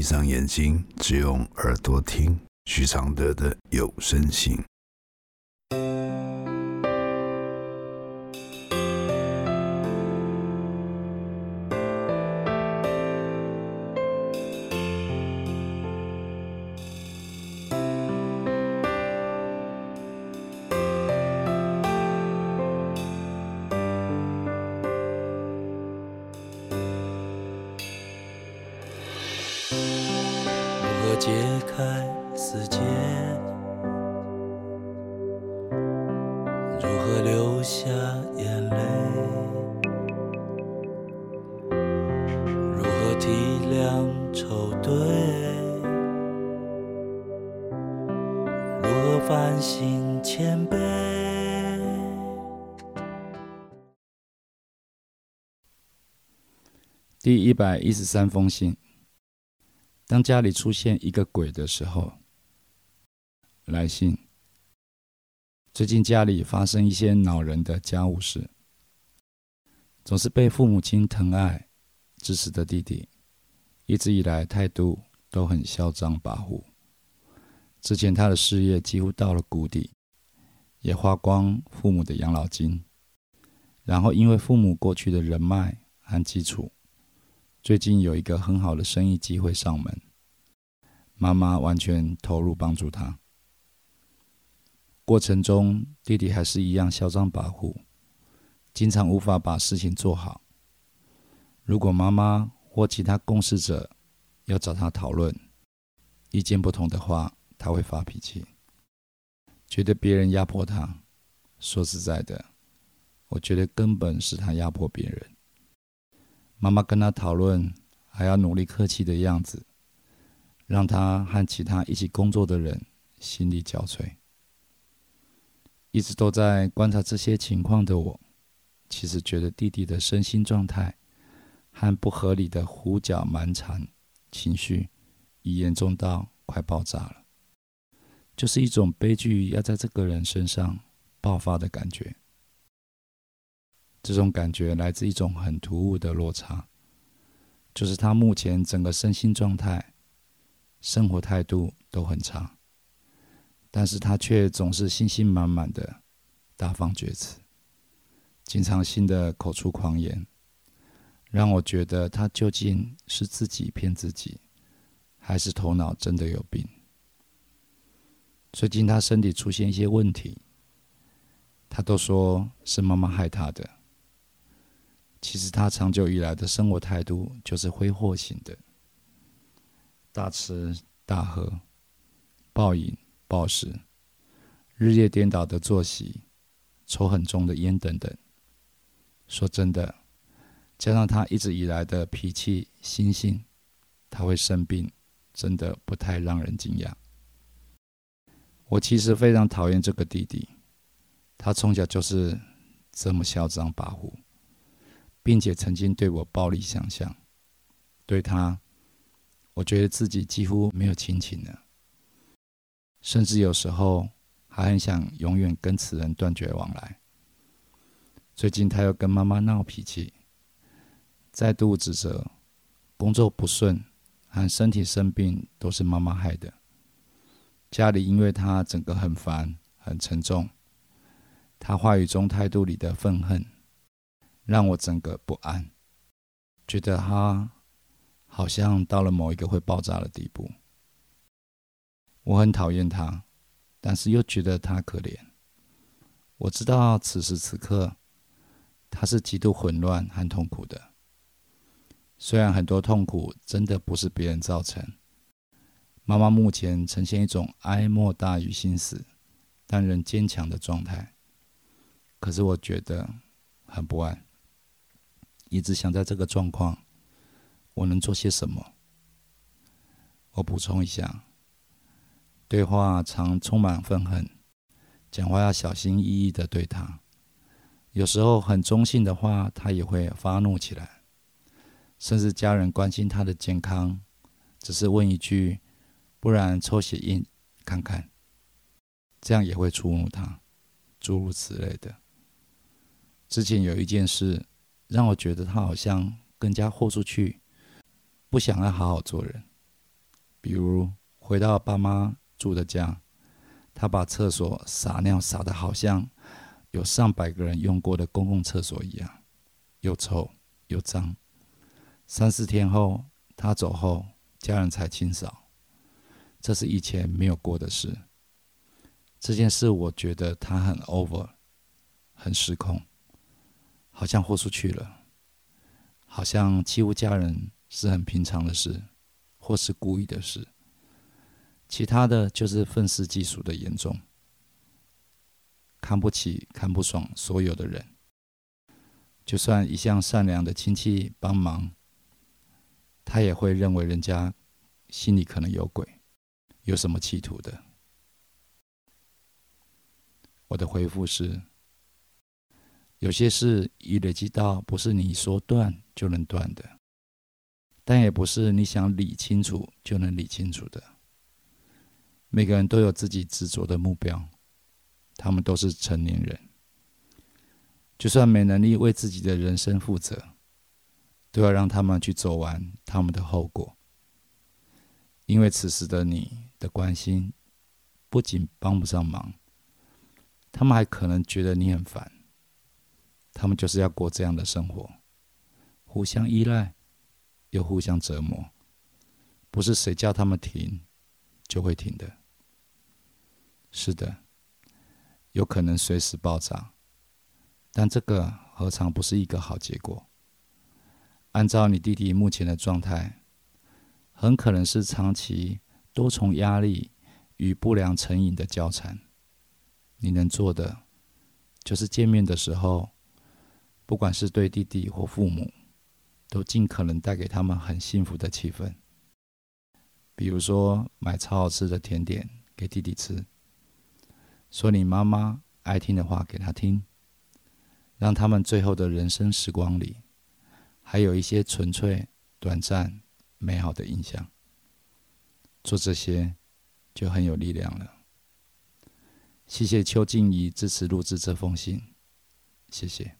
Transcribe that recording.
闭上眼睛，只用耳朵听徐常德的有声信。开死结，如何流下眼泪？如何体谅愁对？如何反省谦卑？第一百一十三封信。当家里出现一个鬼的时候，来信。最近家里发生一些恼人的家务事，总是被父母亲疼爱、支持的弟弟，一直以来态度都很嚣张跋扈。之前他的事业几乎到了谷底，也花光父母的养老金，然后因为父母过去的人脉和基础。最近有一个很好的生意机会上门，妈妈完全投入帮助他。过程中，弟弟还是一样嚣张跋扈，经常无法把事情做好。如果妈妈或其他共事者要找他讨论，意见不同的话，他会发脾气，觉得别人压迫他。说实在的，我觉得根本是他压迫别人。妈妈跟他讨论，还要努力客气的样子，让他和其他一起工作的人心力交瘁。一直都在观察这些情况的我，其实觉得弟弟的身心状态和不合理的胡搅蛮缠情绪，已严重到快爆炸了，就是一种悲剧要在这个人身上爆发的感觉。这种感觉来自一种很突兀的落差，就是他目前整个身心状态、生活态度都很差，但是他却总是信心满满的大放厥词，经常性的口出狂言，让我觉得他究竟是自己骗自己，还是头脑真的有病？最近他身体出现一些问题，他都说是妈妈害他的。其实他长久以来的生活态度就是挥霍型的，大吃大喝、暴饮暴食、日夜颠倒的作息、抽很重的烟等等。说真的，加上他一直以来的脾气心性，他会生病，真的不太让人惊讶。我其实非常讨厌这个弟弟，他从小就是这么嚣张跋扈。并且曾经对我暴力相向，对他，我觉得自己几乎没有亲情了，甚至有时候还很想永远跟此人断绝往来。最近他又跟妈妈闹脾气，再度指责工作不顺和身体生病都是妈妈害的，家里因为他整个很烦很沉重，他话语中态度里的愤恨。让我整个不安，觉得他好像到了某一个会爆炸的地步。我很讨厌他，但是又觉得他可怜。我知道此时此刻他是极度混乱和痛苦的，虽然很多痛苦真的不是别人造成。妈妈目前呈现一种哀莫大于心死，但仍坚强的状态，可是我觉得很不安。一直想在这个状况，我能做些什么？我补充一下，对话常充满愤恨，讲话要小心翼翼的对他。有时候很中性的话，他也会发怒起来。甚至家人关心他的健康，只是问一句：“不然抽血印看看。”这样也会触怒他，诸如此类的。之前有一件事。让我觉得他好像更加豁出去，不想要好好做人。比如回到爸妈住的家，他把厕所撒尿撒的好像有上百个人用过的公共厕所一样，又臭又脏。三四天后，他走后，家人才清扫。这是以前没有过的事。这件事我觉得他很 over，很失控，好像豁出去了，好像欺负家人是很平常的事，或是故意的事。其他的就是愤世嫉俗的严重，看不起、看不爽所有的人。就算一向善良的亲戚帮忙，他也会认为人家心里可能有鬼。有什么企图的？我的回复是：有些事已累积到不是你说断就能断的，但也不是你想理清楚就能理清楚的。每个人都有自己执着的目标，他们都是成年人，就算没能力为自己的人生负责，都要让他们去走完他们的后果。因为此时的你的关心，不仅帮不上忙，他们还可能觉得你很烦。他们就是要过这样的生活，互相依赖，又互相折磨，不是谁叫他们停就会停的。是的，有可能随时爆炸，但这个何尝不是一个好结果？按照你弟弟目前的状态。很可能是长期多重压力与不良成瘾的交缠。你能做的，就是见面的时候，不管是对弟弟或父母，都尽可能带给他们很幸福的气氛。比如说，买超好吃的甜点给弟弟吃，说你妈妈爱听的话给他听，让他们最后的人生时光里，还有一些纯粹、短暂。美好的印象，做这些就很有力量了。谢谢邱静怡支持录制这封信，谢谢。